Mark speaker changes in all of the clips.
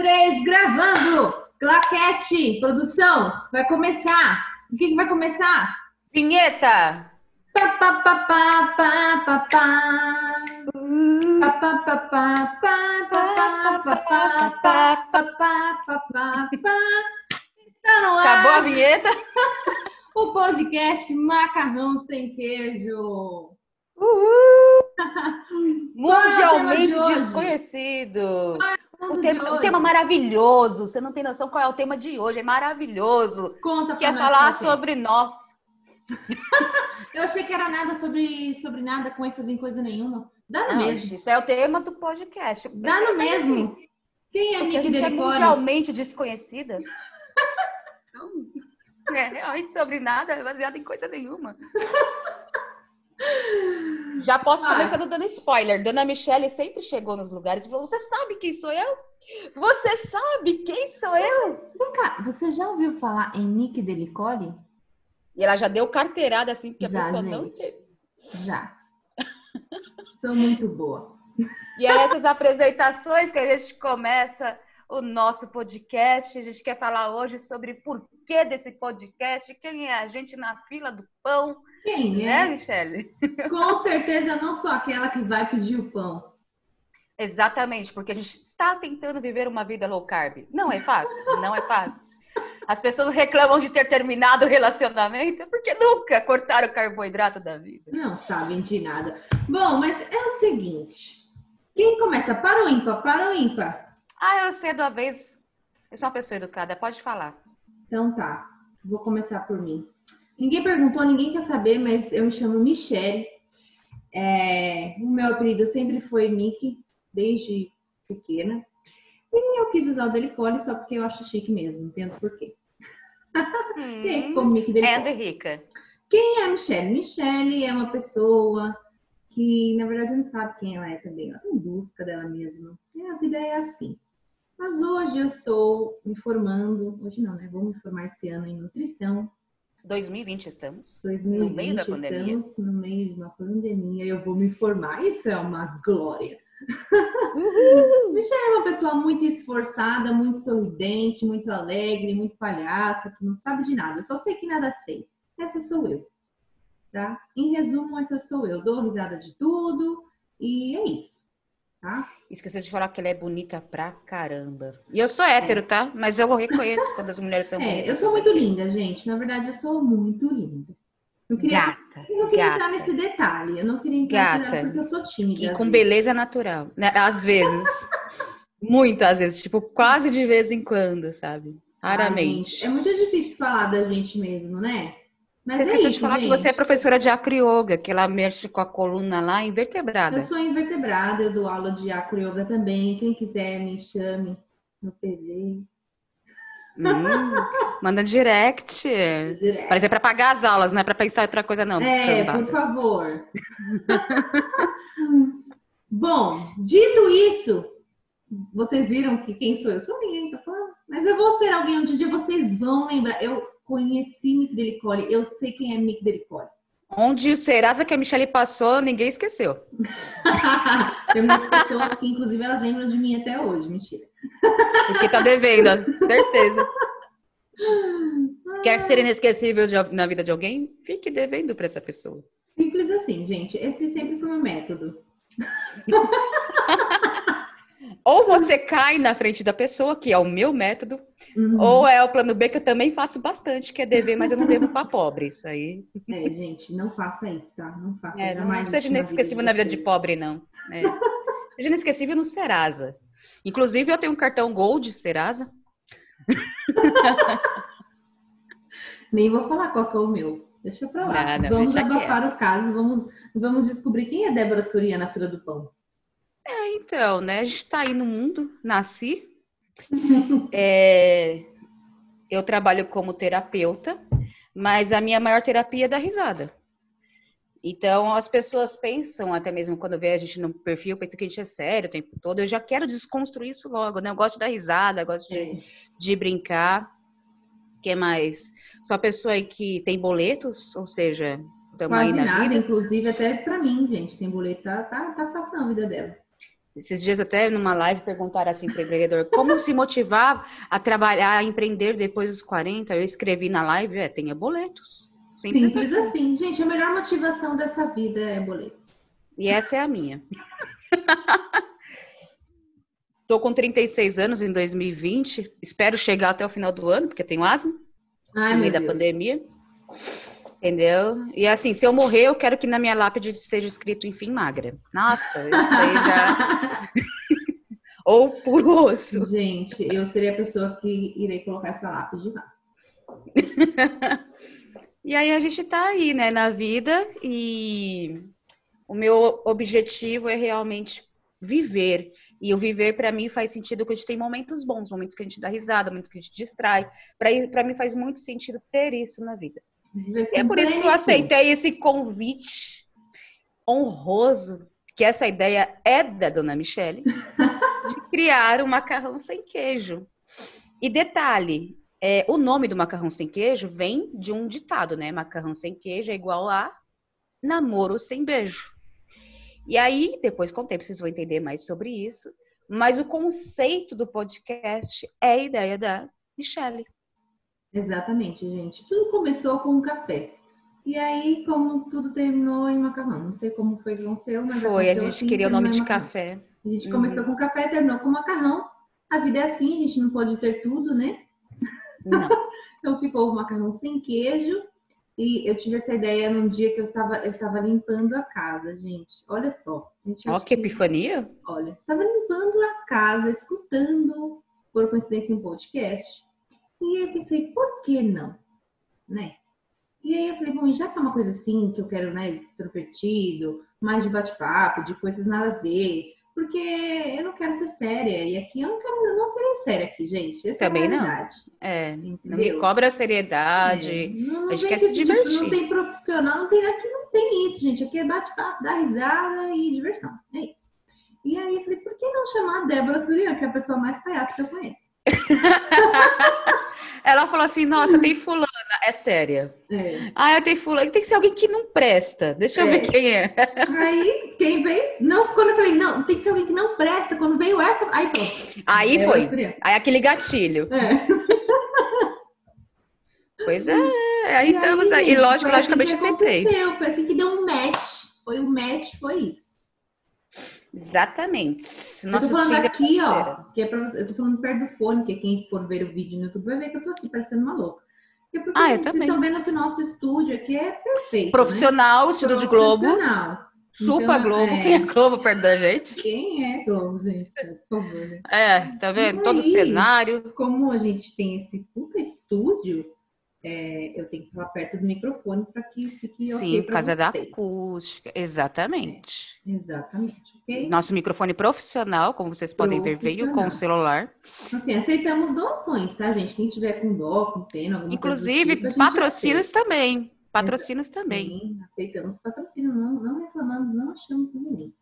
Speaker 1: três, gravando! Claquete, produção, vai começar! O que, que vai começar?
Speaker 2: Vinheta! Acabou a vinheta?
Speaker 1: o podcast Macarrão Sem Queijo. Uhul!
Speaker 2: Mundialmente
Speaker 1: desconhecido. Qual o tema
Speaker 2: Um
Speaker 1: de
Speaker 2: tema, maravilhoso. Você não tem noção qual é o tema de hoje. É maravilhoso.
Speaker 1: Conta
Speaker 2: Quer
Speaker 1: nós
Speaker 2: falar sobre nós.
Speaker 1: Eu achei que era nada sobre, sobre nada com ênfase em coisa nenhuma. Dá no
Speaker 2: Não,
Speaker 1: mesmo.
Speaker 2: isso é o tema do podcast.
Speaker 1: Dá no mesmo. Quem é
Speaker 2: Porque a
Speaker 1: Mickey
Speaker 2: gente é mundialmente desconhecida. Não é realmente sobre nada, é baseado em coisa nenhuma. Já posso
Speaker 1: Ah.
Speaker 2: começar dando spoiler. Dona Michelle sempre chegou nos lugares e falou: Você sabe quem sou eu? Você sabe quem sou eu?
Speaker 1: Nunca- Você já ouviu falar em Mickey Delicori?
Speaker 2: E ela já deu carteirada assim, porque a
Speaker 1: Já,
Speaker 2: pessoa não
Speaker 1: gente.
Speaker 2: teve.
Speaker 1: Já. Sou muito boa.
Speaker 2: E é essas apresentações que a gente começa o nosso podcast. A gente quer falar hoje sobre por que desse podcast, quem é a gente na fila do pão,
Speaker 1: Quem
Speaker 2: né,
Speaker 1: é?
Speaker 2: Michelle?
Speaker 1: Com certeza não sou aquela que vai pedir o pão.
Speaker 2: Exatamente, porque a gente está tentando viver uma vida low carb. Não é fácil, não é fácil. As pessoas reclamam de ter terminado o relacionamento porque nunca cortaram o carboidrato da vida.
Speaker 1: Não sabem de nada. Bom, mas é o seguinte. Quem começa? Para o ímpar? Para o ímpar.
Speaker 2: Ah, eu sei de uma vez. Eu sou uma pessoa educada, pode falar.
Speaker 1: Então tá. Vou começar por mim. Ninguém perguntou, ninguém quer saber, mas eu me chamo Michelle. É, o meu apelido sempre foi Mickey, desde pequena. E eu quis usar o Delicole só porque eu acho chique mesmo, entendo por quê. E aí ficou Mickey
Speaker 2: É
Speaker 1: Delicole.
Speaker 2: de rica.
Speaker 1: Quem é a Michelle? Michelle é uma pessoa que, na verdade, não sabe quem ela é também. Ela tá em busca dela mesma. E a vida é assim. Mas hoje eu estou me formando, hoje não, né? Vou me formar esse ano em nutrição.
Speaker 2: 2020 estamos.
Speaker 1: 2020
Speaker 2: No meio da pandemia.
Speaker 1: estamos no meio de uma pandemia. Eu vou me formar. Isso é uma glória. Michelle é uma pessoa muito esforçada, muito sorridente, muito alegre, muito palhaça, que não sabe de nada. Eu só sei que nada sei. Essa sou eu. Tá? Em resumo, essa sou eu. Dou risada de tudo e é isso. Tá?
Speaker 2: Esqueci de falar que ela é bonita pra caramba. E eu sou hétero, tá? Mas eu reconheço quando as mulheres são bonitas.
Speaker 1: É, eu sou muito linda, gente. Na verdade, eu sou muito linda. Eu queria,
Speaker 2: Gata,
Speaker 1: eu não queria entrar
Speaker 2: gata.
Speaker 1: nesse detalhe. Eu não queria entrar nesse detalhe porque eu sou tímida.
Speaker 2: E com
Speaker 1: vezes.
Speaker 2: beleza natural. Né? Às vezes. Muito às vezes. Tipo, quase de vez em quando, sabe? Raramente.
Speaker 1: gente, é muito difícil falar da gente mesmo, né? Mas
Speaker 2: Você
Speaker 1: é isso,
Speaker 2: de falar
Speaker 1: gente.
Speaker 2: que você é professora de acroyoga, que ela mexe com a coluna lá invertebrada.
Speaker 1: Eu sou invertebrada, eu dou aula de acro yoga também. Quem quiser, me chame no PV.
Speaker 2: Hum, manda direct.
Speaker 1: Direto.
Speaker 2: Mas é pra pagar as aulas, não é pra pensar em outra coisa, não.
Speaker 1: É,
Speaker 2: cambada.
Speaker 1: por favor. Bom, dito isso, vocês viram que quem sou eu? Sou ninguém, tá falando. Mas eu vou ser alguém um dia, vocês vão lembrar. Eu conheci Mick Delicoli, eu sei quem é Mick Delicoli.
Speaker 2: Onde o Serasa que a Michelle passou, ninguém esqueceu.
Speaker 1: Tem umas pessoas que, inclusive, elas lembram de mim até hoje, mentira.
Speaker 2: Porque tá devendo, certeza. Quer ser inesquecível de- na vida de alguém? Fique devendo pra essa pessoa.
Speaker 1: Simples assim, gente. Esse sempre foi o meu método.
Speaker 2: Ou você cai na frente da pessoa, que é o meu método,
Speaker 1: Uhum.
Speaker 2: ou é o plano B, que eu também faço bastante, que é dever, mas eu não devo pra pobre. Isso aí.
Speaker 1: É, gente, não faça isso, tá? Não faça.
Speaker 2: É, não
Speaker 1: jamais
Speaker 2: seja inesquecível na vida de pobre, não. É. Seja inesquecível no Serasa. Inclusive, eu tenho um cartão Gold Serasa.
Speaker 1: Nem vou falar qual que é o meu. Deixa pra lá.
Speaker 2: Nada,
Speaker 1: vamos abafar o caso, vamos, vamos descobrir quem é Débora Soria na fila do pão.
Speaker 2: É, então, né? A gente tá aí no mundo, nasci. É, eu trabalho como terapeuta, mas a minha maior terapia é dar risada. Então, as pessoas pensam, até mesmo quando vê a gente no perfil, pensam que a gente é sério o tempo todo. Eu já quero desconstruir isso logo, né? Eu gosto de dar risada, gosto de,
Speaker 1: É.
Speaker 2: de brincar. O que mais? Sou a pessoa aí que tem boletos, ou seja, estamos aí na
Speaker 1: nada,
Speaker 2: vida.
Speaker 1: inclusive até pra mim, gente. Tem boleto, tá, tá, tá fácil não a vida dela.
Speaker 2: Esses dias até numa live perguntaram assim para o empreendedor, como se motivar a trabalhar, a empreender depois dos 40? Eu escrevi na live, é, tenha boletos.
Speaker 1: Simples, Simples assim. assim. Gente, a melhor motivação dessa vida é boletos.
Speaker 2: E essa é a minha. Tô com 36 anos em 2020. Espero chegar até o final do ano, porque tenho asma. Ai, no meio da Deus. pandemia. Entendeu? E assim, se eu morrer, eu quero que na minha lápide esteja escrito, enfim, magra. Nossa, isso aí já. Ou por osso.
Speaker 1: Gente, eu seria a pessoa que irei colocar essa lápide lá.
Speaker 2: e aí a gente tá aí, né, na vida, e o meu objetivo é realmente viver. E o viver, para mim, faz sentido que a gente tem momentos bons, momentos que a gente dá risada, momentos que a gente distrai. Para mim, faz muito sentido ter isso na vida. É por isso que eu aceitei esse convite honroso, que essa ideia é da dona Michele, de criar um macarrão sem queijo. E detalhe, é, o nome do macarrão sem queijo vem de um ditado, né? Macarrão sem queijo é igual a namoro sem beijo. E aí, depois com o tempo, vocês vão entender mais sobre isso. Mas o conceito do podcast é a ideia da Michelle.
Speaker 1: Exatamente, gente. Tudo começou com um café. E aí, como tudo terminou em macarrão. Não sei como foi que aconteceu, mas
Speaker 2: foi. A gente assim, queria o nome de café.
Speaker 1: A gente uhum. começou com café, terminou com macarrão. A vida é assim, a gente não pode ter tudo, né? Não. então ficou o macarrão sem queijo e eu tive essa ideia num dia que eu estava, eu estava limpando a casa, gente. Olha só.
Speaker 2: Olha que epifania.
Speaker 1: Olha, estava limpando a casa, escutando, por coincidência, um podcast. E eu pensei, por que não? Né? E aí eu falei, bom, já que é uma coisa assim, que eu quero, né, extrovertido, mais de bate-papo, de coisas nada a ver, porque eu não quero ser séria. E aqui eu não quero, eu não serei séria aqui, gente. Essa
Speaker 2: Também
Speaker 1: é a
Speaker 2: não. É, não me cobra a seriedade. É. Não, não a gente quer se
Speaker 1: divertir. Tipo, não tem profissional, não tem, aqui não tem isso, gente. Aqui é bate-papo, dar risada e diversão. É isso. E aí eu falei, por que não chamar a Débora Surian, que é a pessoa mais palhaça que eu conheço?
Speaker 2: Ela falou assim: Nossa, tem fulana, é séria. É. Ah, eu tenho fulana, tem que ser alguém que não presta. Deixa eu é. ver quem é.
Speaker 1: Aí, quem veio? Não, quando eu falei, não, tem que ser alguém que não presta. Quando veio essa, aí pronto.
Speaker 2: Aí é foi. Aí aquele gatilho. É. Pois é, aí e estamos aí. E lógico, logicamente assim aceitei.
Speaker 1: Foi assim que deu um match. Foi o um match, foi isso.
Speaker 2: Exatamente.
Speaker 1: Nosso eu tô falando aqui, ó, que é pra você, eu tô falando perto do fone, que quem for ver o vídeo no YouTube vai ver que eu tô aqui parecendo uma louca. É porque ah, eu vocês também. estão vendo que o nosso estúdio aqui é perfeito.
Speaker 2: Profissional, né? estúdio de Globo. Chupa então, Globo, é... quem é Globo perto da gente?
Speaker 1: Quem é Globo, gente? Por favor. Né?
Speaker 2: É, tá vendo? Todo o cenário.
Speaker 1: Como a gente tem esse puta estúdio, é, eu tenho que falar perto do microfone para que fique Sim, por
Speaker 2: causa
Speaker 1: da
Speaker 2: acústica, exatamente.
Speaker 1: É, exatamente, ok?
Speaker 2: Nosso microfone profissional, como vocês podem ver, veio com o celular.
Speaker 1: Assim, aceitamos doações, tá, gente? Quem tiver com dó, com pena, alguma
Speaker 2: Inclusive,
Speaker 1: tipo,
Speaker 2: patrocínios aceita. também. Patrocínios também.
Speaker 1: Sim, aceitamos patrocínio, não, não reclamamos, não achamos ruim.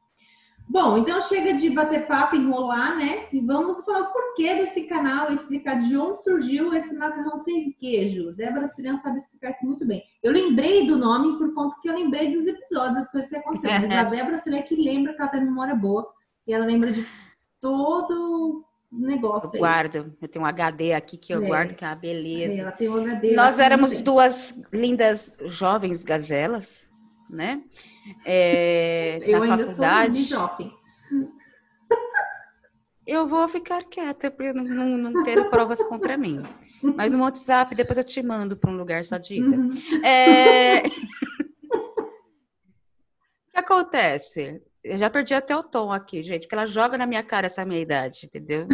Speaker 1: Bom, então chega de bater papo, enrolar, né? E vamos falar o porquê desse canal, explicar de onde surgiu esse macarrão sem queijo. Débora Sirian sabe explicar isso muito bem. Eu lembrei do nome por conta que eu lembrei dos episódios, das coisas que aconteceram. Mas a Débora Sirian é que lembra que ela tem memória boa e ela lembra de todo o negócio.
Speaker 2: Eu guardo, eu tenho um HD aqui que eu é. guardo, que é uma beleza.
Speaker 1: É, ela tem um HD.
Speaker 2: Nós éramos duas lindas jovens gazelas né? É,
Speaker 1: eu ainda faculdade. sou jovem.
Speaker 2: Eu vou ficar quieta para não, não, não, ter provas contra mim. Mas no WhatsApp, depois eu te mando para um lugar só de ida. Uhum. É... o que acontece? Eu já perdi até o tom aqui, gente, porque ela joga na minha cara essa minha idade, entendeu?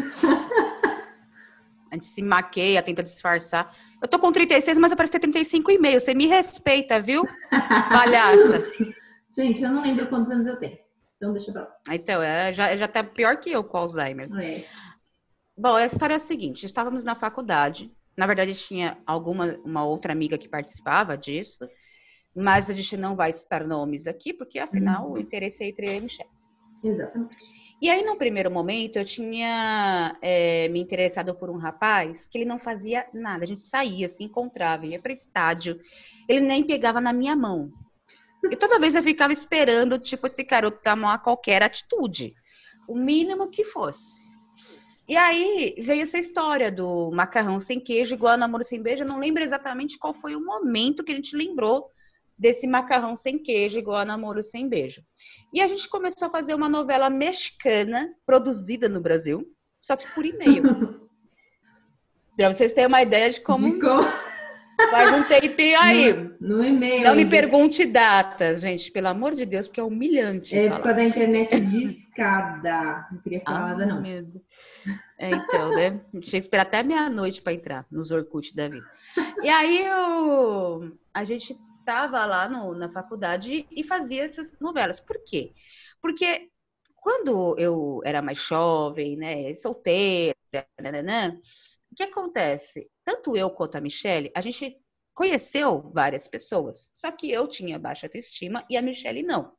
Speaker 2: A gente se maqueia, tenta disfarçar. Eu tô com 36, mas eu pareço ter 35 e meio. Você me respeita, viu? Palhaça.
Speaker 1: Gente, eu não lembro quantos anos eu tenho. Então deixa pra lá.
Speaker 2: Então, é, já, já tá pior que eu com Alzheimer. É. Bom, a história é a seguinte: estávamos na faculdade. Na verdade, tinha alguma uma outra amiga que participava disso, mas a gente não vai citar nomes aqui, porque afinal uhum. o interesse é entre eu e Michelle.
Speaker 1: Exatamente.
Speaker 2: E aí, no primeiro momento, eu tinha é, me interessado por um rapaz que ele não fazia nada. A gente saía, se encontrava, ia para estádio. Ele nem pegava na minha mão. E toda vez eu ficava esperando, tipo, esse garoto tomar qualquer atitude. o mínimo que fosse. E aí veio essa história do macarrão sem queijo igual namoro sem beijo. Eu não lembro exatamente qual foi o momento que a gente lembrou desse macarrão sem queijo igual a namoro sem beijo. E a gente começou a fazer uma novela mexicana produzida no Brasil, só que por e-mail. pra vocês terem uma ideia de como,
Speaker 1: De como...
Speaker 2: faz um tempinho aí.
Speaker 1: No, no e-mail.
Speaker 2: Não me pergunte datas, gente, pelo amor de Deus, porque é humilhante.
Speaker 1: É época da internet de escada. Não queria falar
Speaker 2: Ah,
Speaker 1: nada, não.
Speaker 2: Deus. É, então, né? Tinha que esperar até meia-noite para entrar nos Orkut da vida. E aí eu, a gente tava lá no- na faculdade e fazia essas novelas. Por quê? Porque quando eu era mais jovem, né, solteira, nananã, o que acontece? Tanto eu quanto a Michelle, a gente conheceu várias pessoas, só que eu tinha baixa autoestima e a Michelle não.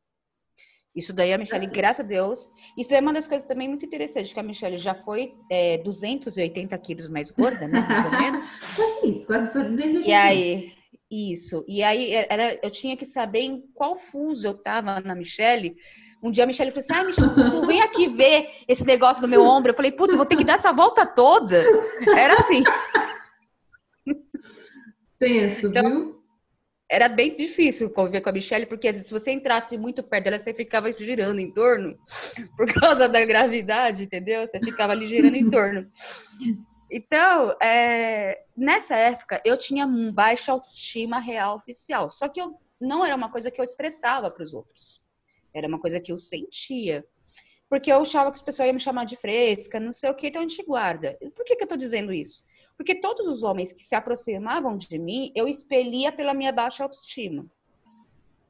Speaker 2: Isso daí a Michelle,
Speaker 1: Assim.
Speaker 2: graças a Deus, isso é uma das coisas também muito interessantes, que a Michelle já foi é, 280 quilos mais gorda, né, mais ou menos.
Speaker 1: Quase isso, quase foi 280.
Speaker 2: E aí, isso. E aí, era, eu tinha que saber em qual fuso eu tava na Michelle. Um dia a Michelle falou assim: ai, Michelle, Su, vem aqui ver esse negócio no meu ombro. Eu falei, putz, eu vou ter que dar essa volta toda. Era assim,
Speaker 1: Tenso,
Speaker 2: Então,
Speaker 1: viu?
Speaker 2: era bem difícil conviver com a Michelle, porque às vezes, se você entrasse muito perto dela, você ficava girando em torno, por causa da gravidade, entendeu? Você ficava ali girando em torno. Então, é, nessa época, eu tinha baixa autoestima real oficial. Só que eu, não era uma coisa que eu expressava para os outros. Era uma coisa que eu sentia. Porque eu achava que as pessoas iam me chamar de fresca, não sei o que, então a gente guarda. Por que, que eu tô dizendo isso? Porque todos os homens que se aproximavam de mim, eu expelia pela minha baixa autoestima.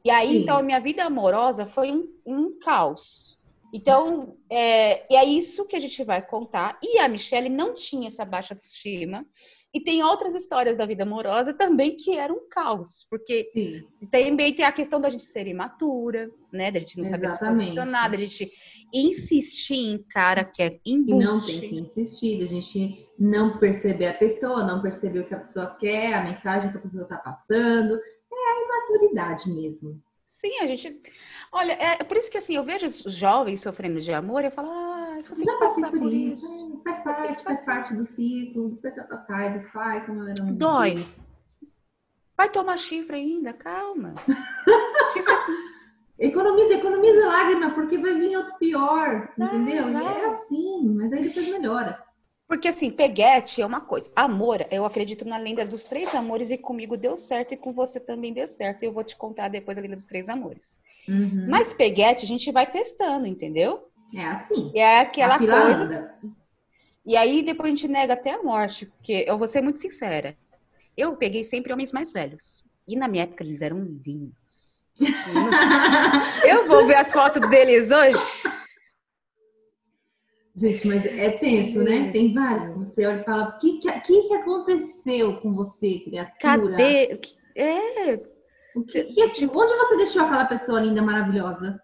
Speaker 2: E aí,
Speaker 1: Sim.
Speaker 2: então, a minha vida amorosa foi um, um caos. Então, é, é isso que a gente vai contar. E a Michelle não tinha essa baixa autoestima. E tem outras histórias da vida amorosa também que eram um caos. Porque
Speaker 1: Sim.
Speaker 2: também tem a questão da gente ser imatura, né? Da gente não saber se
Speaker 1: Exatamente.
Speaker 2: posicionar, da gente insistir em cara que é
Speaker 1: E não
Speaker 2: embuste.
Speaker 1: tem que insistir, a gente não perceber a pessoa, não perceber o que a pessoa quer, a mensagem que a pessoa está passando. É a imaturidade mesmo.
Speaker 2: Sim, a gente. Olha, é por isso que assim, eu vejo os jovens sofrendo de amor e eu falo, ah, tenho
Speaker 1: Já passei
Speaker 2: passar
Speaker 1: por isso, é, faz parte, faz parte do ciclo, depois vai passar, eles pai, como era um
Speaker 2: Dói. Vai tomar chifre ainda, calma. chifre
Speaker 1: Economiza, economiza lágrima, porque vai vir outro pior,
Speaker 2: Vai,
Speaker 1: entendeu? E
Speaker 2: vai.
Speaker 1: é assim, mas aí depois melhora.
Speaker 2: Porque assim, peguete é uma coisa. Amor, eu acredito na lenda dos três amores e comigo deu certo e com você também deu certo. E eu vou te contar depois a lenda dos três amores.
Speaker 1: Uhum.
Speaker 2: Mas peguete a gente vai testando, entendeu?
Speaker 1: É assim.
Speaker 2: E é aquela coisa.
Speaker 1: anda.
Speaker 2: E aí depois a gente nega até a morte, porque eu vou ser muito sincera. Eu peguei sempre homens mais velhos. E na minha época eles eram lindos. Eu vou ver as fotos deles hoje.
Speaker 1: Gente, mas é tenso, né? Tem vários que você olha e fala: o que, que, que, aconteceu com você, criatura?
Speaker 2: Cadê? É,
Speaker 1: O que, que, onde você deixou aquela pessoa linda, maravilhosa?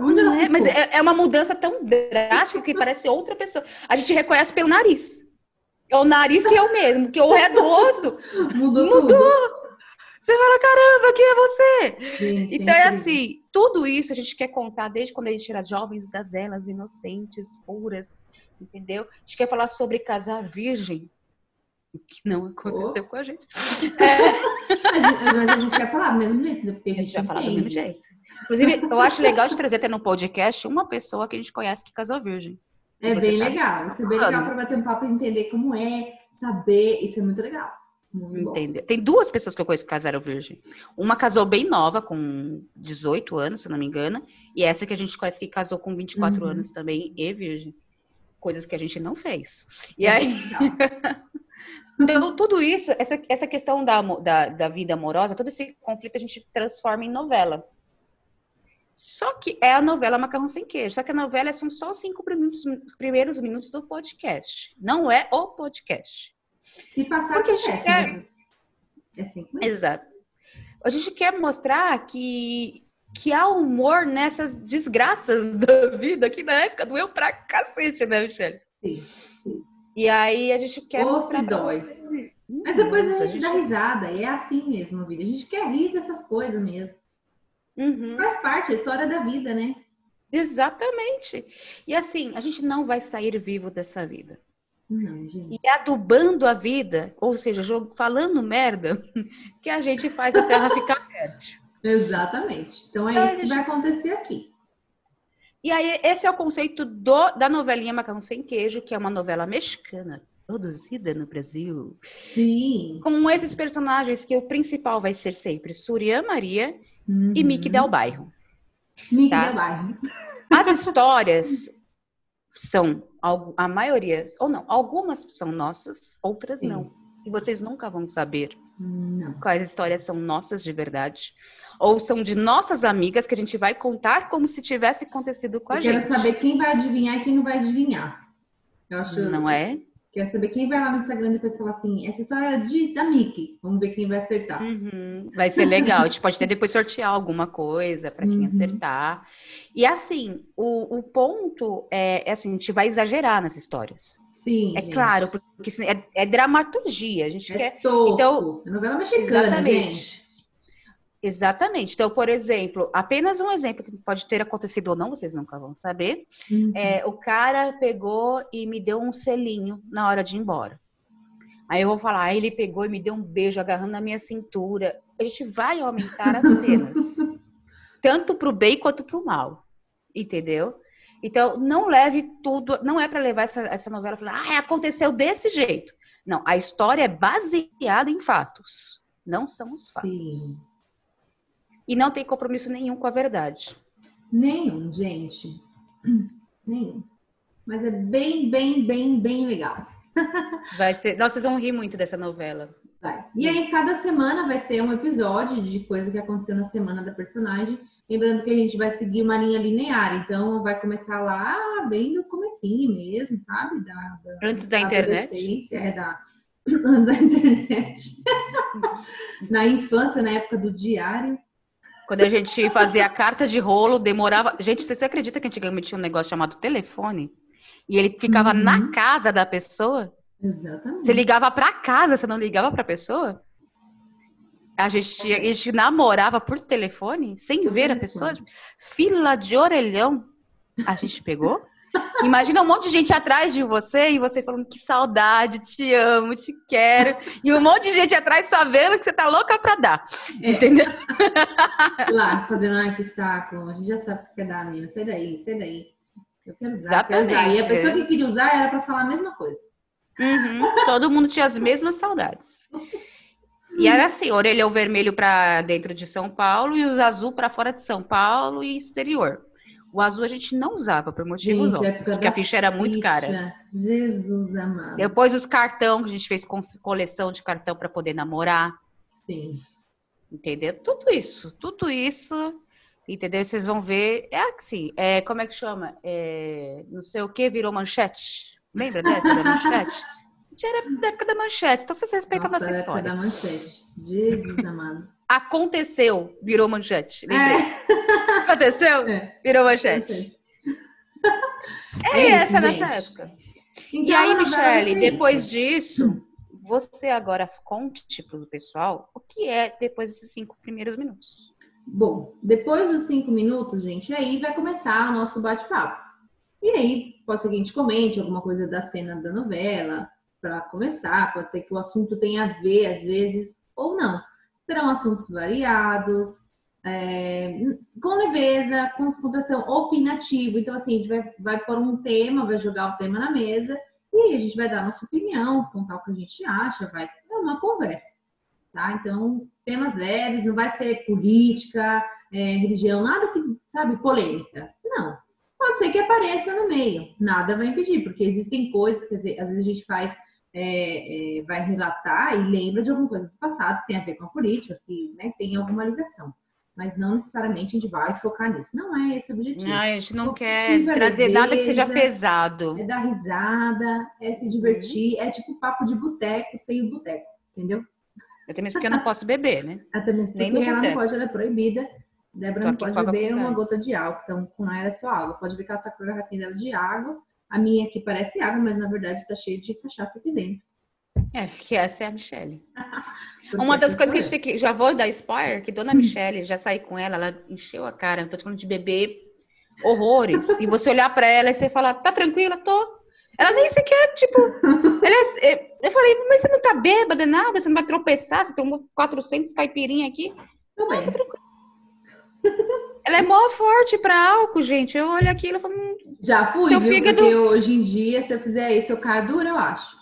Speaker 1: Onde ela
Speaker 2: é, mas é, é uma mudança tão drástica que parece outra pessoa. A gente reconhece pelo nariz. É o nariz que é o mesmo, que o resto do rosto
Speaker 1: Mudou,
Speaker 2: mudou.
Speaker 1: tudo.
Speaker 2: Você fala, caramba, quem é você?
Speaker 1: Gente,
Speaker 2: Então é
Speaker 1: incrível.
Speaker 2: assim, tudo isso a gente quer contar desde quando a gente era jovens, gazelas, inocentes, puras, entendeu? A gente quer falar sobre casar virgem, o que não aconteceu com a gente.
Speaker 1: Gente- Mas a gente quer falar do mesmo jeito, né? porque a
Speaker 2: A
Speaker 1: gente,
Speaker 2: gente vai falar do mesmo jeito. Inclusive, eu acho legal de trazer até no podcast uma pessoa que a gente conhece que casou virgem.
Speaker 1: É bem legal. Isso é bem legal para bater um papo e entender como é, saber. Isso é muito legal. Muito bom.
Speaker 2: Entendeu? Tem duas pessoas que eu conheço que casaram virgem. Uma casou bem nova, com 18 anos, se eu não me engano, e essa que a gente conhece que casou com 24
Speaker 1: Uhum.
Speaker 2: anos também e virgem. Coisas que a gente não fez. E
Speaker 1: É
Speaker 2: aí. Então, tudo isso, essa, essa questão da, da, da vida amorosa, todo esse conflito a gente transforma em novela. Só que é a novela Macarrão Sem Queijo. Só que a novela são só os cinco minutos, primeiros minutos do podcast. Não é o podcast.
Speaker 1: Se passar,
Speaker 2: Porque a gente
Speaker 1: acontece.
Speaker 2: quer-
Speaker 1: É assim. é.
Speaker 2: Exato. A gente quer mostrar que, que há humor nessas desgraças da vida, que na época doeu pra cacete, né, Michelle?
Speaker 1: Sim.
Speaker 2: E aí a gente quer
Speaker 1: Ou
Speaker 2: mostrar
Speaker 1: se dói.
Speaker 2: você.
Speaker 1: Mas depois
Speaker 2: Nossa,
Speaker 1: a gente dá risada. E é assim mesmo a vida. A gente quer rir dessas coisas mesmo.
Speaker 2: Uhum.
Speaker 1: Faz parte, a história da vida, né?
Speaker 2: Exatamente. E assim, a gente não vai sair vivo dessa vida.
Speaker 1: Não.
Speaker 2: E adubando a vida, ou seja, falando merda, que a gente faz a terra ficar fértil.
Speaker 1: Exatamente. Então é então, isso que gente... vai acontecer aqui.
Speaker 2: E aí, esse é o conceito do, da novelinha Macarrão Sem Queijo, que é uma novela mexicana, produzida no Brasil.
Speaker 1: Sim.
Speaker 2: Com esses personagens que o principal vai ser sempre Surya Maria uhum. e Mickey Del Bairro.
Speaker 1: Mickey tá? Del Bairro.
Speaker 2: As histórias são, a maioria, ou não, algumas são nossas, outras Sim. não. E vocês nunca vão saber
Speaker 1: não.
Speaker 2: quais histórias são nossas de verdade. Ou são de nossas amigas que a gente vai contar como se tivesse acontecido com
Speaker 1: Eu
Speaker 2: a gente.
Speaker 1: Quero saber quem vai adivinhar e quem não vai adivinhar.
Speaker 2: Eu acho. Não é?
Speaker 1: Quero saber quem vai lá no Instagram e depois falar assim, essa história é de, da Mickey. Vamos ver quem vai acertar.
Speaker 2: Uhum. Vai ser legal. a gente pode até depois sortear alguma coisa para quem uhum. acertar. E assim, o, o ponto é, é, assim, a gente vai exagerar nas histórias.
Speaker 1: Sim.
Speaker 2: É gente. claro, porque é, é, dramaturgia. A gente
Speaker 1: é
Speaker 2: quer.
Speaker 1: Tosco. Então, é novela mexicana, exatamente. gente.
Speaker 2: Exatamente. Então, por exemplo, apenas um exemplo que pode ter acontecido ou não, vocês nunca vão saber. Uhum. É, o cara pegou e me deu um selinho na hora de ir embora. Aí eu vou falar, aí ele pegou e me deu um beijo agarrando na minha cintura. A gente vai aumentar as cenas. tanto para o bem quanto para o mal. Entendeu? Então, não leve tudo, não é para levar essa, essa novela e falar, ah, aconteceu desse jeito. Não, a história é baseada em fatos, não são os fatos. Sim. E não tem compromisso nenhum com a verdade.
Speaker 1: Nenhum, gente. Nenhum. Mas é bem, bem, bem, bem legal.
Speaker 2: Vai ser. Nossa, vocês vão rir muito dessa novela.
Speaker 1: Vai. E aí, cada semana vai ser um episódio de coisa que aconteceu na semana da personagem. Lembrando que a gente vai seguir uma linha linear, então vai começar lá bem no comecinho mesmo, sabe? Da,
Speaker 2: da Antes da, da internet?
Speaker 1: É, da, antes da internet. na infância, na época do diário.
Speaker 2: Quando a gente fazia a carta de rolo, demorava. Gente, você acredita que antigamente tinha um negócio chamado telefone? E ele ficava uhum. na casa da pessoa?
Speaker 1: Exatamente.
Speaker 2: Você ligava para casa, você não ligava para a pessoa? A gente, a gente namorava por telefone, sem por ver telefone. a pessoa. Fila de orelhão. A gente pegou? Imagina um monte de gente atrás de você e você falando que saudade, te amo, te quero. E um monte de gente atrás sabendo que você tá louca pra dar. É. Entendeu?
Speaker 1: Lá, fazendo, ai, que saco. A gente já sabe que você quer dar, menina. Sai daí, sai daí. Eu quero usar,
Speaker 2: Exatamente.
Speaker 1: Quero usar. E a pessoa que queria usar era pra falar a mesma coisa.
Speaker 2: Uhum. Todo mundo tinha as mesmas saudades. E era assim, orelhão vermelho para dentro de São Paulo e os azul para fora de São Paulo e exterior. O azul a gente não usava por motivos gente, óbvios, porque a ficha era muito ficha. cara.
Speaker 1: Jesus amado.
Speaker 2: Depois os cartão, que a gente fez coleção de cartão para poder namorar.
Speaker 1: Sim.
Speaker 2: Entendeu? Tudo isso, tudo isso, entendeu? Vocês vão ver, é assim, é, como é que chama? É, não sei o que virou manchete. Lembra dessa da manchete? A gente era da época da manchete, então vocês respeitam
Speaker 1: Nossa,
Speaker 2: a nossa história.
Speaker 1: Da manchete. Jesus amado.
Speaker 2: Aconteceu, virou manchete. É. Aconteceu, é. virou manchete. É, é essa nessa época. Então, e aí, Michele, depois isso. disso, você agora conte para o pessoal o que é depois desses cinco primeiros minutos.
Speaker 1: Bom, depois dos cinco minutos, gente, aí vai começar o nosso bate-papo. E aí, pode ser que a gente comente alguma coisa da cena da novela, para começar, pode ser que o assunto tenha a ver, às vezes, ou não serão assuntos variados, é, com leveza, com descontração, opinativo. Então, assim, a gente vai, vai pôr um tema, vai jogar o tema na mesa e a gente vai dar nossa opinião, contar o que a gente acha, vai é uma conversa, tá? Então, temas leves, não vai ser política, é, religião, nada que, sabe, polêmica. Não. Pode ser que apareça no meio, nada vai impedir, porque existem coisas, quer dizer, às vezes a gente faz é, é, vai relatar e lembra de alguma coisa do passado que tem a ver com a política, que né, tem alguma ligação. Mas não necessariamente a gente vai focar nisso. Não é esse o objetivo.
Speaker 2: Não, a gente não quer trazer leveza, nada que seja pesado.
Speaker 1: É dar risada, é se divertir, uhum. é tipo papo de boteco sem o boteco, entendeu?
Speaker 2: Até mesmo porque eu não posso beber, né?
Speaker 1: Até mesmo porque ela boteco. não pode, ela é proibida. Débora não pode beber uma gota de álcool, então com ela é só água. Pode ver que ela tá com a garrafinha dela de água a minha aqui parece água, mas na verdade está cheia de cachaça aqui dentro.
Speaker 2: É, que essa é a Michelle. Uma das coisas que a gente tem que. Já vou dar spoiler, que Dona Michelle, já saí com ela, ela encheu a cara. Não tô falando de beber horrores. E você olhar para ela e você falar, tá tranquila? Tô. Ela nem sequer, tipo. Ela é, eu falei, mas você não tá bêbada, nada? Você não vai tropeçar? Você tomou 400 caipirinha aqui?
Speaker 1: Tudo bem.
Speaker 2: Tá tranquilo. Ela é mó forte pra álcool, gente. Eu olho aquilo e falo. "Hum,
Speaker 1: Já fui,
Speaker 2: Seu
Speaker 1: viu?
Speaker 2: fígado-
Speaker 1: Porque hoje em dia, se eu fizer isso, eu caio dura, eu acho.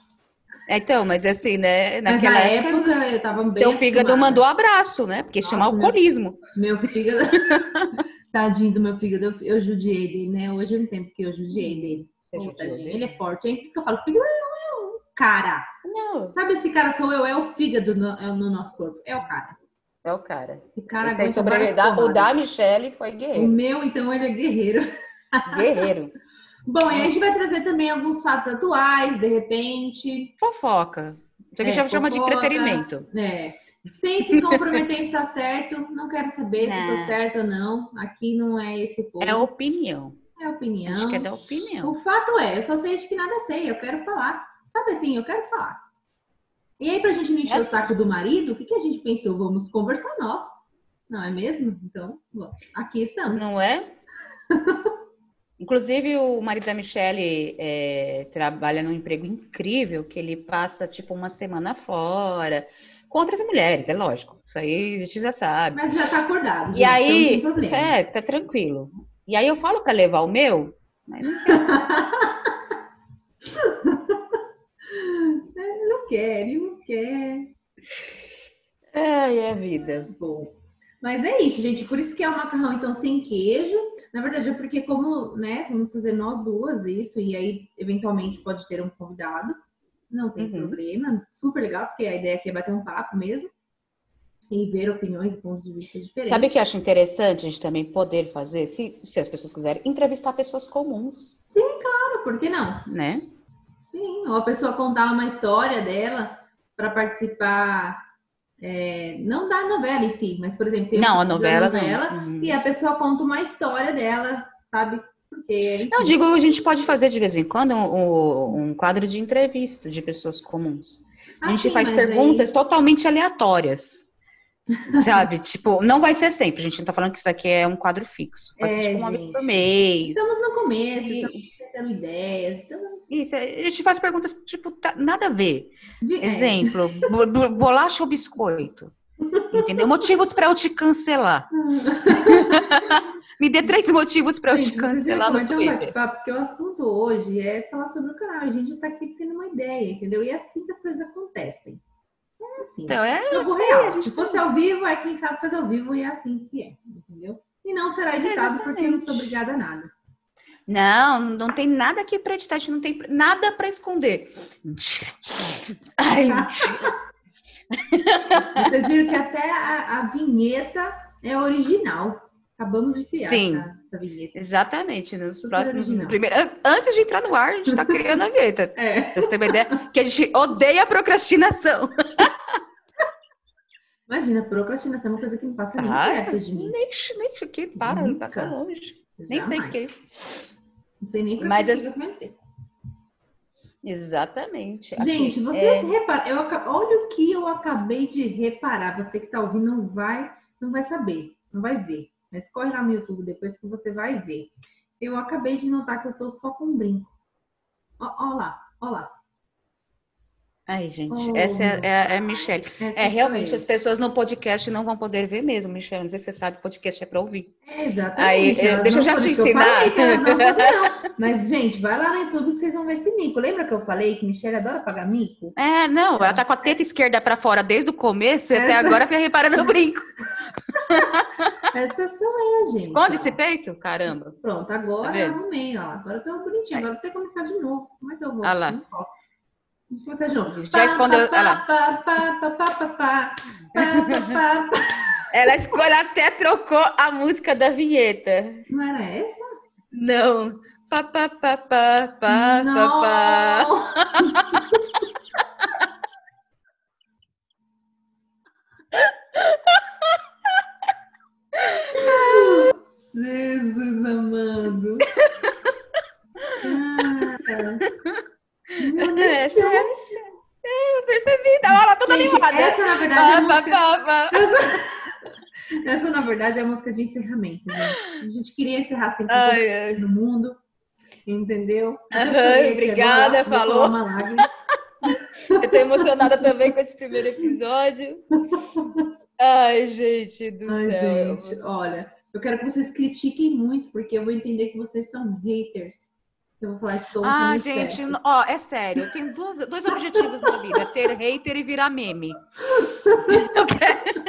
Speaker 2: É, então, mas assim, né? Naquela
Speaker 1: na
Speaker 2: época,
Speaker 1: época, eu tava bem
Speaker 2: seu fígado
Speaker 1: acostumada.
Speaker 2: mandou abraço, né? Porque se chama
Speaker 1: Nossa, meu-
Speaker 2: alcoolismo.
Speaker 1: Meu fígado. Tadinho do meu fígado, eu, eu judiei dele, né? Hoje eu entendo que eu judiei dele. Pô, tadinho. Ele é forte, hein? Por isso que eu falo, fígado é um cara.
Speaker 2: Não,
Speaker 1: Sabe esse cara sou eu, é o fígado no, é no nosso corpo. É o cara.
Speaker 2: é o cara.
Speaker 1: Esse cara
Speaker 2: Esse
Speaker 1: várias
Speaker 2: sobreviveu. O da Michelle foi
Speaker 1: O
Speaker 2: guerreiro.
Speaker 1: meu, então, ele é guerreiro.
Speaker 2: Guerreiro.
Speaker 1: Bom, e a gente vai trazer também alguns fatos atuais, de repente.
Speaker 2: Fofoca. Isso aqui
Speaker 1: É,
Speaker 2: já chama de entretenimento.
Speaker 1: né? Sem se comprometer em estar certo. Não quero saber se
Speaker 2: Não.
Speaker 1: estou certo ou não. Aqui não é esse povo.
Speaker 2: É opinião.
Speaker 1: É opinião.
Speaker 2: gente quer dar opinião.
Speaker 1: O fato é, eu só sei de que nada sei, eu quero falar. Sabe assim, eu quero falar. E aí, pra gente não encher
Speaker 2: É
Speaker 1: o saco do marido, o que, que a gente pensou? Vamos conversar nós. Não é mesmo? Então, bom, aqui estamos.
Speaker 2: Não é? Inclusive, o marido da Michelle é, trabalha num emprego incrível, que ele passa, tipo, uma semana fora, com outras mulheres, é lógico. Isso aí a gente já sabe.
Speaker 1: Mas já tá acordado.
Speaker 2: E
Speaker 1: gente, então não
Speaker 2: aí,
Speaker 1: tem problema.
Speaker 2: é, tá tranquilo. E aí eu falo pra levar o meu, mas não quer.
Speaker 1: Ele não quer, ele não quer.
Speaker 2: Ai, é a vida.
Speaker 1: Bom. Mas é isso, gente. Por isso que é o macarrão, então, sem queijo. Na verdade, é porque como, né, vamos fazer nós duas isso, e aí, eventualmente, pode ter um convidado. Não tem
Speaker 2: Uhum.
Speaker 1: problema. Super legal, porque a ideia aqui é bater um papo mesmo. E ver opiniões e pontos de vista diferentes.
Speaker 2: Sabe o que eu acho interessante a gente também poder fazer, se, se as pessoas quiserem, entrevistar pessoas comuns,
Speaker 1: Claro, por que não?
Speaker 2: né?
Speaker 1: Sim, ou a pessoa contar uma história dela para participar, é, não da novela em si, mas, por exemplo, tem
Speaker 2: Não, a novela.
Speaker 1: novela
Speaker 2: não. Uhum.
Speaker 1: e a pessoa conta uma história dela, sabe? Porque
Speaker 2: Não, eu digo, a gente pode fazer de vez em quando um, um quadro de entrevista de pessoas comuns. A gente
Speaker 1: Assim,
Speaker 2: faz
Speaker 1: mas aí-
Speaker 2: perguntas totalmente aleatórias. Sabe? tipo, não vai ser sempre. A gente não tá falando que isso aqui é um quadro fixo. Pode
Speaker 1: É,
Speaker 2: ser tipo uma vez
Speaker 1: gente.
Speaker 2: por mês.
Speaker 1: Estamos no começo,
Speaker 2: E-
Speaker 1: estamos tendo ideias. Estamos...
Speaker 2: Isso, a gente faz perguntas, tipo, tá- nada a ver.
Speaker 1: É.
Speaker 2: Exemplo, bo- bo- bolacha ou biscoito? Entendeu? Motivos pra eu te cancelar. Me dê três motivos pra eu te
Speaker 1: Gente,
Speaker 2: cancelar no
Speaker 1: é é um
Speaker 2: Twitter.
Speaker 1: Porque o assunto hoje é falar sobre o canal. A gente já tá aqui tendo uma ideia, entendeu? E é assim que as coisas acontecem. É assim.
Speaker 2: Então, é real.
Speaker 1: real. Se fosse ao vivo, é quem sabe fazer ao vivo e é assim que é, entendeu? E não será editado porque eu não sou obrigada a nada.
Speaker 2: Não, não tem nada aqui pra editar, a gente não tem nada pra esconder. Ai.
Speaker 1: Vocês viram que até a, a vinheta é original. Acabamos de criar
Speaker 2: Sim.
Speaker 1: essa, essa vinheta.
Speaker 2: Exatamente, nos
Speaker 1: Super
Speaker 2: próximos. Primeiro, an- antes de entrar no ar, a gente tá criando a vinheta.
Speaker 1: É.
Speaker 2: Pra você ter uma ideia, que a gente odeia a procrastinação.
Speaker 1: Imagina, procrastinação é uma coisa que não passa nem
Speaker 2: Ah,
Speaker 1: perto de mim.
Speaker 2: Nem, nem que para,
Speaker 1: Nunca.
Speaker 2: passa longe. Nem sei o que é isso.
Speaker 1: Não sei nem pra
Speaker 2: Mas
Speaker 1: que
Speaker 2: as-
Speaker 1: eu comecei.
Speaker 2: Exatamente. Aqui,
Speaker 1: Gente, vocês
Speaker 2: é,
Speaker 1: reparam, eu olha o que eu acabei de reparar. Você que tá ouvindo não vai, não vai saber, não vai ver. Mas corre lá no YouTube depois que você vai ver. Eu acabei de notar que eu estou só com um brinco. Ó, ó lá, ó lá.
Speaker 2: Ai, gente,
Speaker 1: Oh,
Speaker 2: essa é, é, é a Michelle.
Speaker 1: Essa
Speaker 2: É, realmente, as pessoas no podcast não vão poder ver mesmo, Michelle. Não sei se você sabe, podcast é pra ouvir.
Speaker 1: Exatamente.
Speaker 2: Aí, é,
Speaker 1: elas
Speaker 2: deixa eu já te
Speaker 1: eu
Speaker 2: ensinar.
Speaker 1: falei não não. Mas, gente, vai lá no YouTube que vocês vão ver esse mico. Lembra que eu falei que Michelle adora pagar mico?
Speaker 2: É, não, ela tá com a teta esquerda pra fora desde o começo e até
Speaker 1: Essa-
Speaker 2: agora fica reparando no brinco.
Speaker 1: Essa sou eu, gente.
Speaker 2: Esconde
Speaker 1: ó.
Speaker 2: esse peito? Caramba.
Speaker 1: Pronto, agora
Speaker 2: Tá
Speaker 1: eu arrumei, ó. Agora eu tô bonitinho. Agora eu tenho que começar de novo. Como é que eu vou?
Speaker 2: Ah lá.
Speaker 1: Não posso.
Speaker 2: Já escondeu. Ela escolheu até trocou a música da vinheta.
Speaker 1: Não era essa?
Speaker 2: Não. Pa, pa, pa, pa, pa,
Speaker 1: Não. pa. Jesus amado. Ah. Meu Deus.
Speaker 2: Essa é, é, eu percebi, tava lá toda
Speaker 1: Gente,
Speaker 2: animada.
Speaker 1: essa na verdade é
Speaker 2: Pá, pá, pá.
Speaker 1: Essa, na verdade, é a música de encerramento, gente. A gente queria encerrar assim com todo mundo. Entendeu?
Speaker 2: Uhum, obrigada, agora, falou. Eu tô emocionada também com esse primeiro episódio. Ai, gente do
Speaker 1: Ai,
Speaker 2: céu.
Speaker 1: Gente, olha, eu quero que vocês critiquem muito, porque eu vou entender que vocês são haters. Eu vou falar estou
Speaker 2: Ah, gente, certo. ó, é sério, eu tenho dois, dois objetivos na vida: ter hater e virar meme. Eu quero...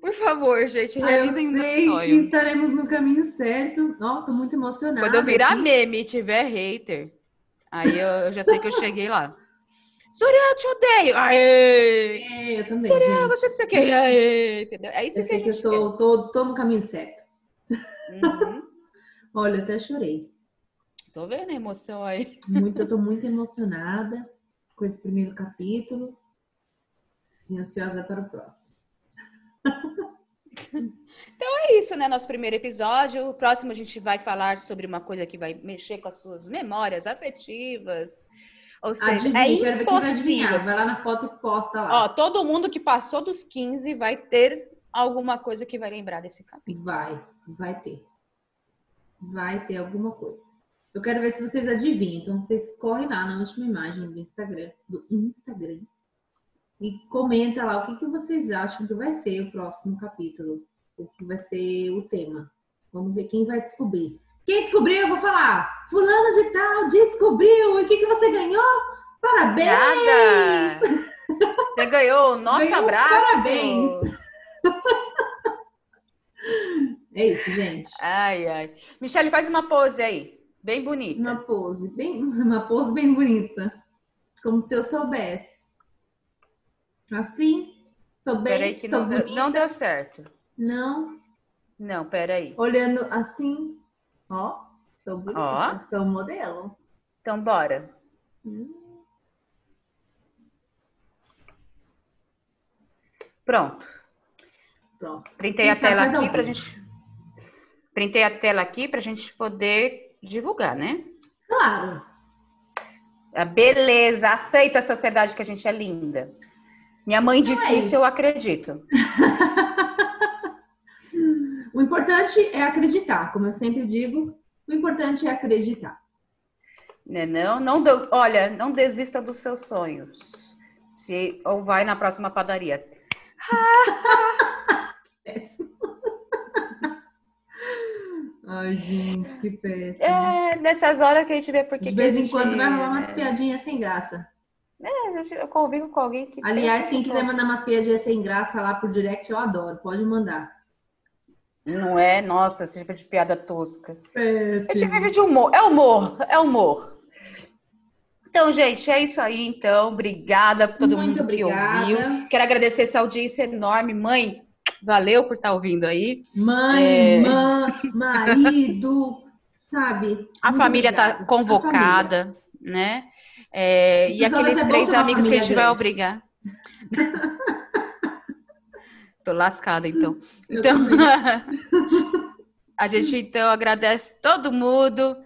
Speaker 2: Por favor, gente, realizem o meu sonho.
Speaker 1: Que estaremos no caminho certo. Ó, tô muito emocionada.
Speaker 2: Quando eu virar aqui. meme e tiver hater, aí eu, eu, já sei que eu cheguei lá. Surya, eu te odeio! Aê!
Speaker 1: É, eu também.
Speaker 2: Surya, gente. você o que. Aê! Entendeu? É isso
Speaker 1: eu que que eu tô, tô, tô, no caminho certo. Uhum. Olha, até chorei.
Speaker 2: Tô vendo a emoção aí.
Speaker 1: Muito, eu tô muito emocionada com esse primeiro capítulo e ansiosa para o próximo.
Speaker 2: Então é isso, né? Nosso primeiro episódio. O próximo a gente vai falar sobre uma coisa que vai mexer com as suas memórias afetivas. Ou seja, Adivinha, é impossível.
Speaker 1: Vai lá na foto e posta lá.
Speaker 2: Ó, todo mundo que passou dos 15 vai ter alguma coisa que vai lembrar desse capítulo.
Speaker 1: Vai, vai ter. Vai ter alguma coisa. Eu quero ver se vocês adivinham. Então vocês correm lá na última imagem do Instagram, do Instagram e comenta lá o que, que vocês acham que vai ser o próximo capítulo, o que vai ser o tema. Vamos ver quem vai descobrir. Quem descobriu, eu vou falar. Fulano de tal descobriu. E o que, que você ganhou? Parabéns! Nada.
Speaker 2: Você ganhou o nosso ganhou abraço.
Speaker 1: Parabéns! É isso, gente.
Speaker 2: Ai, ai. Michelle, faz uma pose aí. Bem bonita.
Speaker 1: Uma pose, bem, uma pose bem bonita. Como se eu soubesse. Assim? Tô bem?
Speaker 2: Peraí que não deu, não deu certo.
Speaker 1: Não?
Speaker 2: Não, peraí.
Speaker 1: Olhando assim, ó. Tô bonita. Ó. Tô modelo.
Speaker 2: Então, bora. Hum. Pronto.
Speaker 1: Pronto.
Speaker 2: Printei a tela aqui pra gente. Printei a tela aqui pra gente poder divulgar, né?
Speaker 1: Claro.
Speaker 2: A beleza, aceita a sociedade que a gente é linda. Minha mãe disse Mas... isso, eu acredito.
Speaker 1: o importante é acreditar, como eu sempre digo, o importante é acreditar.
Speaker 2: Né, não, não, não, olha, não desista dos seus sonhos. Se ou vai na próxima padaria.
Speaker 1: péssimo. Ai, gente, que péssimo.
Speaker 2: É, nessas horas que a gente vê porque.
Speaker 1: De vez em quando vai rolar umas piadinhas sem graça.
Speaker 2: É, gente, eu convivo com alguém que.
Speaker 1: Aliás, quem quiser mandar umas piadinhas sem graça lá por direct, eu adoro. Pode mandar.
Speaker 2: Não é? Nossa, esse tipo de piada tosca.
Speaker 1: É,
Speaker 2: sim. Esse tipo de humor. É humor. É humor. Então, gente, é isso aí, então. Obrigada por todo Muito mundo obrigada. que ouviu. Quero agradecer essa audiência enorme. Mãe, valeu por estar ouvindo aí.
Speaker 1: Mãe, é... mãe, marido, sabe?
Speaker 2: A Muito família está convocada, né? É, e aqueles é três amigos que a gente dele. vai obrigar. Tô lascada, então. Eu então, a gente então agradece todo mundo,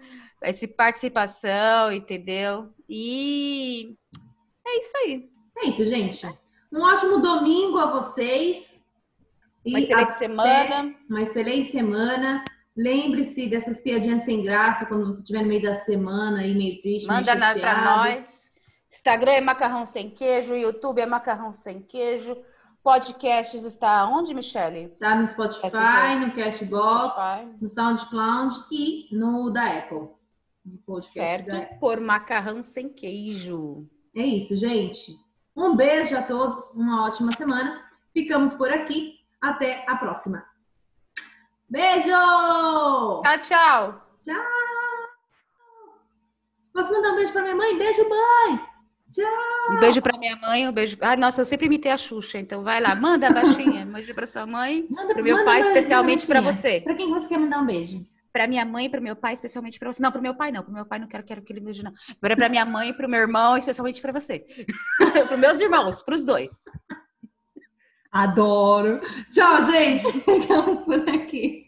Speaker 2: essa participação, entendeu? E é isso aí.
Speaker 1: É isso, gente. Um ótimo domingo a vocês.
Speaker 2: Uma excelente semana.
Speaker 1: Uma excelente semana. Lembre-se dessas piadinhas sem graça quando você estiver no meio da semana e meio triste.
Speaker 2: Manda meio para nós. Instagram é macarrão sem queijo, YouTube é macarrão sem queijo. Podcasts está onde, Michele?
Speaker 1: Está no Spotify, no Cashbox, Spotify. no SoundCloud e no da Apple.
Speaker 2: No certo, da Apple. por macarrão sem queijo.
Speaker 1: É isso, gente. Um beijo a todos, uma ótima semana. Ficamos por aqui. Até a próxima. Beijo!
Speaker 2: Tchau, tchau.
Speaker 1: Tchau. Posso mandar um beijo para minha mãe? Beijo, mãe! Tchau!
Speaker 2: Um beijo para minha mãe, um beijo. Ai, nossa, eu sempre imitei a Xuxa, então vai lá, manda a baixinha. Beijo para sua mãe, para meu pai, especialmente para você.
Speaker 1: Para quem você quer mandar um beijo?
Speaker 2: Para minha mãe, para meu pai, especialmente para você. Não, para meu pai não, para meu pai não quero, quero aquele beijo não. Agora para minha mãe, para o meu irmão, especialmente para você. para meus irmãos, para os dois.
Speaker 1: Adoro. Tchau, gente. Ficamos por aqui.